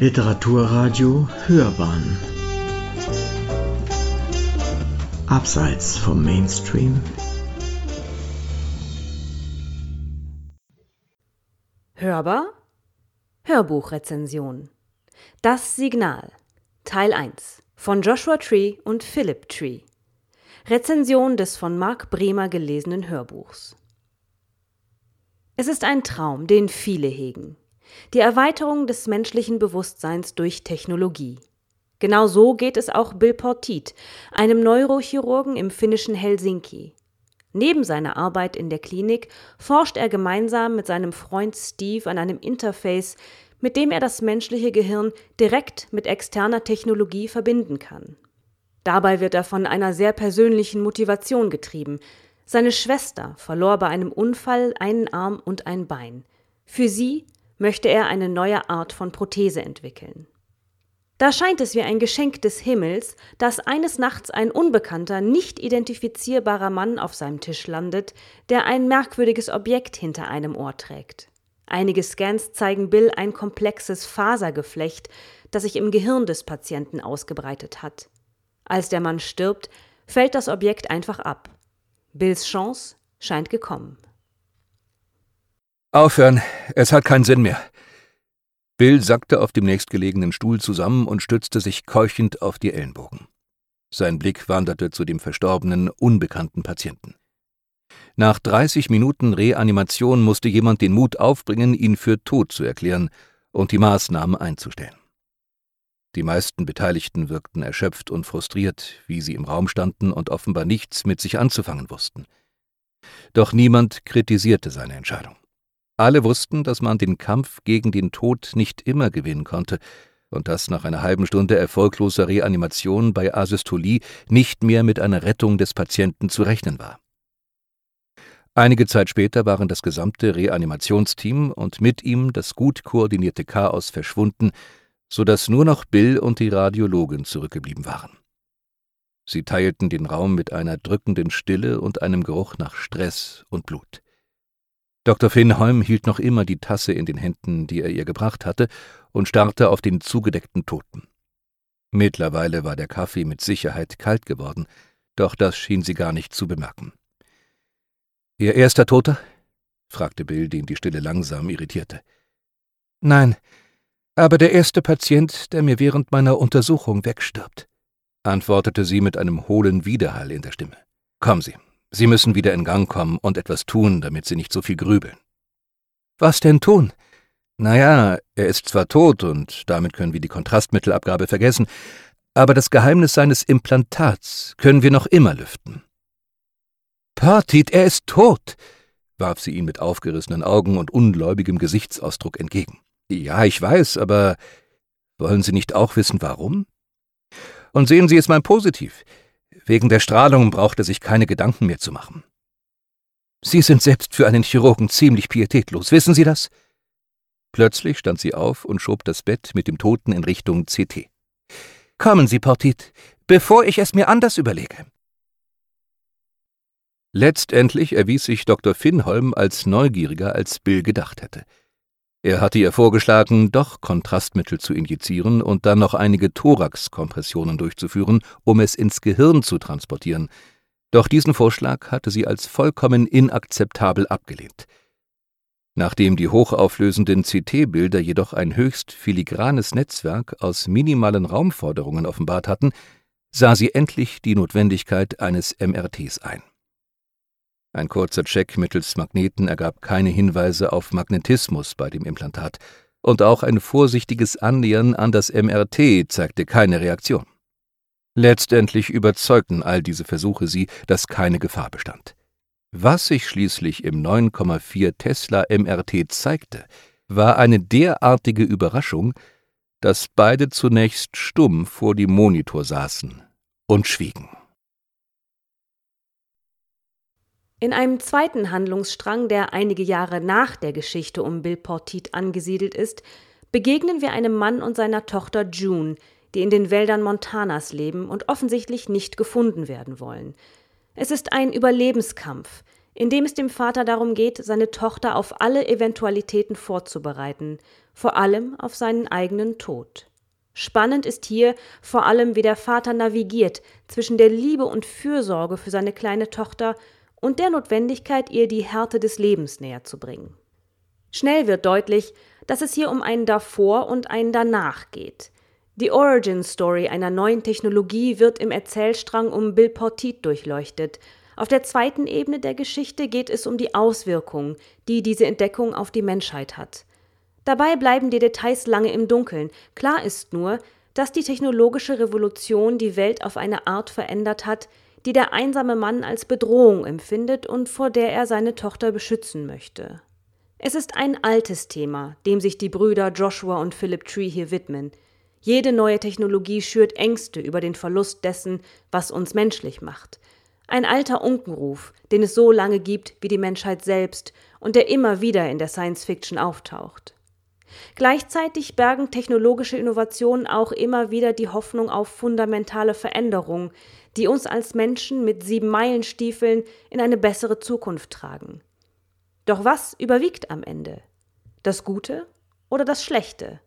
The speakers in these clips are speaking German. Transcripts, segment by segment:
Literaturradio Hörbahn. Abseits vom Mainstream. Hörbar? Hörbuchrezension. Das Signal. Teil 1 von Joshua Tree und Philip Tree. Rezension des von Marc Bremer gelesenen Hörbuchs. Es ist ein Traum, den viele hegen. Die Erweiterung des menschlichen Bewusstseins durch Technologie. Genau so geht es auch Bill Portit, einem Neurochirurgen im finnischen Helsinki. Neben seiner Arbeit in der Klinik forscht er gemeinsam mit seinem Freund Steve an einem Interface, mit dem er das menschliche Gehirn direkt mit externer Technologie verbinden kann. Dabei wird er von einer sehr persönlichen Motivation getrieben. Seine Schwester verlor bei einem Unfall einen Arm und ein Bein. Für sie möchte er eine neue Art von Prothese entwickeln. Da scheint es wie ein Geschenk des Himmels, dass eines Nachts ein unbekannter, nicht identifizierbarer Mann auf seinem Tisch landet, der ein merkwürdiges Objekt hinter einem Ohr trägt. Einige Scans zeigen Bill ein komplexes Fasergeflecht, das sich im Gehirn des Patienten ausgebreitet hat. Als der Mann stirbt, fällt das Objekt einfach ab. Bills Chance scheint gekommen. Aufhören, es hat keinen Sinn mehr. Bill sackte auf dem nächstgelegenen Stuhl zusammen und stützte sich keuchend auf die Ellenbogen. Sein Blick wanderte zu dem verstorbenen, unbekannten Patienten. Nach 30 Minuten Reanimation musste jemand den Mut aufbringen, ihn für tot zu erklären und die Maßnahmen einzustellen. Die meisten Beteiligten wirkten erschöpft und frustriert, wie sie im Raum standen und offenbar nichts mit sich anzufangen wussten. Doch niemand kritisierte seine Entscheidung. Alle wussten, dass man den Kampf gegen den Tod nicht immer gewinnen konnte und dass nach einer halben Stunde erfolgloser Reanimation bei Asystolie nicht mehr mit einer Rettung des Patienten zu rechnen war. Einige Zeit später waren das gesamte Reanimationsteam und mit ihm das gut koordinierte Chaos verschwunden, so dass nur noch Bill und die Radiologin zurückgeblieben waren. Sie teilten den Raum mit einer drückenden Stille und einem Geruch nach Stress und Blut. Dr. Finholm hielt noch immer die Tasse in den Händen, die er ihr gebracht hatte, und starrte auf den zugedeckten Toten. Mittlerweile war der Kaffee mit Sicherheit kalt geworden, doch das schien sie gar nicht zu bemerken. Ihr erster Toter? fragte Bill, den die Stille langsam irritierte. Nein, aber der erste Patient, der mir während meiner Untersuchung wegstirbt, antwortete sie mit einem hohlen Widerhall in der Stimme. Kommen Sie, Sie müssen wieder in Gang kommen und etwas tun, damit Sie nicht so viel grübeln. Was denn tun? Naja, er ist zwar tot und damit können wir die Kontrastmittelabgabe vergessen, aber das Geheimnis seines Implantats können wir noch immer lüften. Partit, er ist tot, warf sie ihn mit aufgerissenen Augen und ungläubigem Gesichtsausdruck entgegen. Ja, ich weiß, aber wollen Sie nicht auch wissen, warum? Und sehen Sie es mal positiv. Wegen der Strahlung braucht er sich keine Gedanken mehr zu machen. Sie sind selbst für einen Chirurgen ziemlich pietätlos, wissen Sie das? Plötzlich stand sie auf und schob das Bett mit dem Toten in Richtung CT. Kommen Sie, Portit, bevor ich es mir anders überlege. Letztendlich erwies sich Dr. Finholm als neugieriger, als Bill gedacht hätte. Er hatte ihr vorgeschlagen, doch Kontrastmittel zu injizieren und dann noch einige Thoraxkompressionen durchzuführen, um es ins Gehirn zu transportieren. Doch diesen Vorschlag hatte sie als vollkommen inakzeptabel abgelehnt. Nachdem die hochauflösenden CT-Bilder jedoch ein höchst filigranes Netzwerk aus minimalen Raumforderungen offenbart hatten, sah sie endlich die Notwendigkeit eines MRTs ein. Ein kurzer Check mittels Magneten ergab keine Hinweise auf Magnetismus bei dem Implantat, und auch ein vorsichtiges Annähern an das MRT zeigte keine Reaktion. Letztendlich überzeugten all diese Versuche sie, dass keine Gefahr bestand. Was sich schließlich im 9,4 Tesla MRT zeigte, war eine derartige Überraschung, dass beide zunächst stumm vor dem Monitor saßen und schwiegen. In einem zweiten Handlungsstrang, der einige Jahre nach der Geschichte um Bill Portit angesiedelt ist, begegnen wir einem Mann und seiner Tochter June, die in den Wäldern Montanas leben und offensichtlich nicht gefunden werden wollen. Es ist ein Überlebenskampf, in dem es dem Vater darum geht, seine Tochter auf alle Eventualitäten vorzubereiten, vor allem auf seinen eigenen Tod. Spannend ist hier vor allem, wie der Vater navigiert zwischen der Liebe und Fürsorge für seine kleine Tochter und der Notwendigkeit, ihr die Härte des Lebens näher zu bringen. Schnell wird deutlich, dass es hier um einen Davor und einen Danach geht. Die Origin Story einer neuen Technologie wird im Erzählstrang um Bill Portit durchleuchtet. Auf der zweiten Ebene der Geschichte geht es um die Auswirkungen, die diese Entdeckung auf die Menschheit hat. Dabei bleiben die Details lange im Dunkeln. Klar ist nur, dass die technologische Revolution die Welt auf eine Art verändert hat, die der einsame Mann als Bedrohung empfindet und vor der er seine Tochter beschützen möchte. Es ist ein altes Thema, dem sich die Brüder Joshua und Philip Tree hier widmen. Jede neue Technologie schürt Ängste über den Verlust dessen, was uns menschlich macht. Ein alter Unkenruf, den es so lange gibt wie die Menschheit selbst und der immer wieder in der Science Fiction auftaucht. Gleichzeitig bergen technologische Innovationen auch immer wieder die Hoffnung auf fundamentale Veränderungen, die uns als Menschen mit sieben Meilenstiefeln in eine bessere Zukunft tragen. Doch was überwiegt am Ende? Das Gute oder das Schlechte?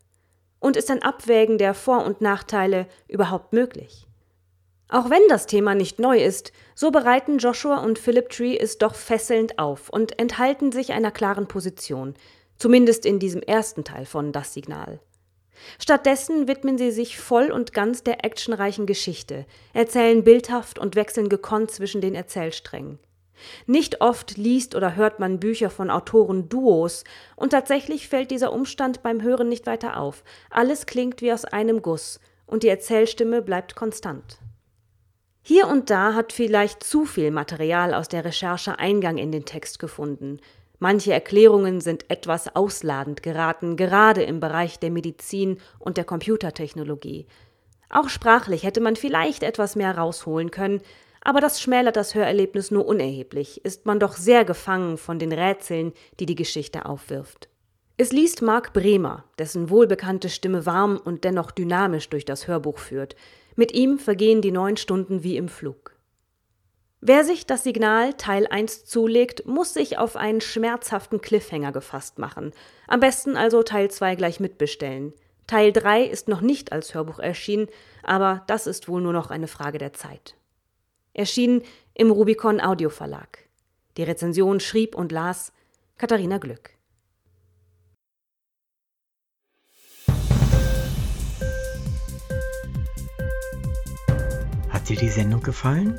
Und ist ein Abwägen der Vor- und Nachteile überhaupt möglich? Auch wenn das Thema nicht neu ist, so bereiten Joshua und Philip Tree es doch fesselnd auf und enthalten sich einer klaren Position, zumindest in diesem ersten Teil von Das Signal. Stattdessen widmen sie sich voll und ganz der actionreichen Geschichte, erzählen bildhaft und wechseln gekonnt zwischen den Erzählsträngen. Nicht oft liest oder hört man Bücher von Autoren-Duos, und tatsächlich fällt dieser Umstand beim Hören nicht weiter auf. Alles klingt wie aus einem Guss, und die Erzählstimme bleibt konstant. Hier und da hat vielleicht zu viel Material aus der Recherche Eingang in den Text gefunden, Manche Erklärungen sind etwas ausladend geraten, gerade im Bereich der Medizin und der Computertechnologie. Auch sprachlich hätte man vielleicht etwas mehr rausholen können, aber das schmälert das Hörerlebnis nur unerheblich, ist man doch sehr gefangen von den Rätseln, die die Geschichte aufwirft. Es liest Marc Bremer, dessen wohlbekannte Stimme warm und dennoch dynamisch durch das Hörbuch führt. Mit ihm vergehen die neun Stunden wie im Flug. Wer sich das Signal Teil 1 zulegt, muss sich auf einen schmerzhaften Cliffhanger gefasst machen. Am besten also Teil 2 gleich mitbestellen. Teil 3 ist noch nicht als Hörbuch erschienen, aber das ist wohl nur noch eine Frage der Zeit. Erschienen im Rubicon Audio Verlag. Die Rezension schrieb und las Katharina Glück. Hat dir die Sendung gefallen?